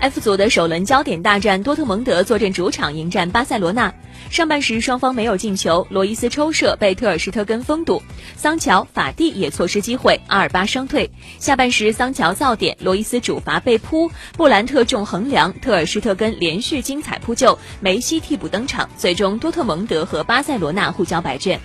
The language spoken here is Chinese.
F 组的首轮焦点大战，多特蒙德坐镇主场迎战巴塞罗那。上半时双方没有进球，罗伊斯抽射被特尔施特根封堵，桑乔、法蒂也错失机会，阿尔巴伤退。下半时桑乔造点，罗伊斯主罚被扑，布兰特中横梁，特尔施特根连续精彩扑救，梅西替补登场，最终多特蒙德和巴塞罗那互交白卷。